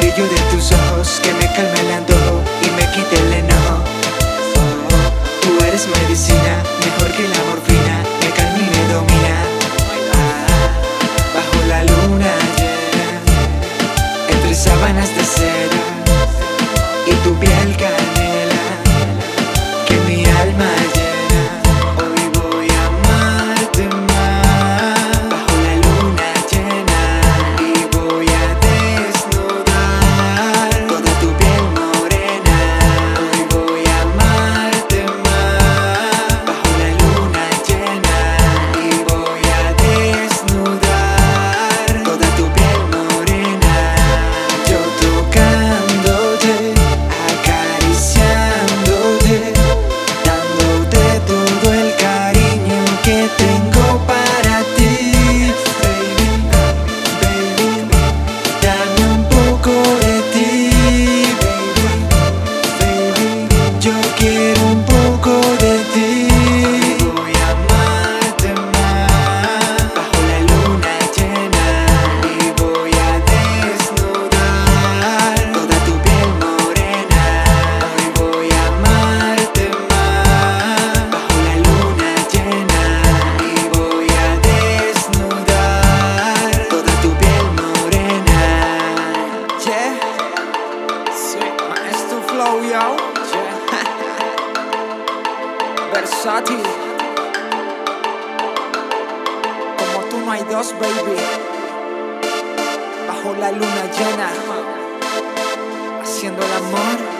brillo de tus ojos que me calma. flow, yo. Versátil. Como tú no hay dos, baby. Bajo la luna llena. Haciendo el amor.